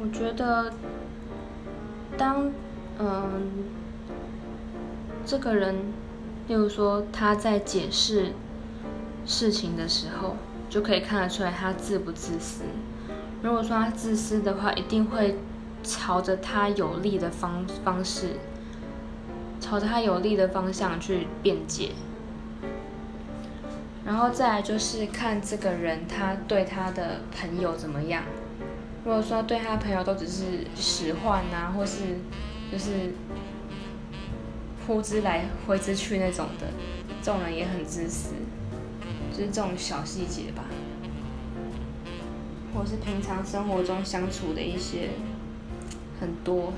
我觉得，当嗯这个人，例如说他在解释事情的时候，就可以看得出来他自不自私。如果说他自私的话，一定会朝着他有利的方方式，朝着他有利的方向去辩解。然后再来就是看这个人他对他的朋友怎么样。如果说对他朋友都只是使唤啊，或是就是呼之来挥之去那种的，这种人也很自私。就是这种小细节吧，或是平常生活中相处的一些很多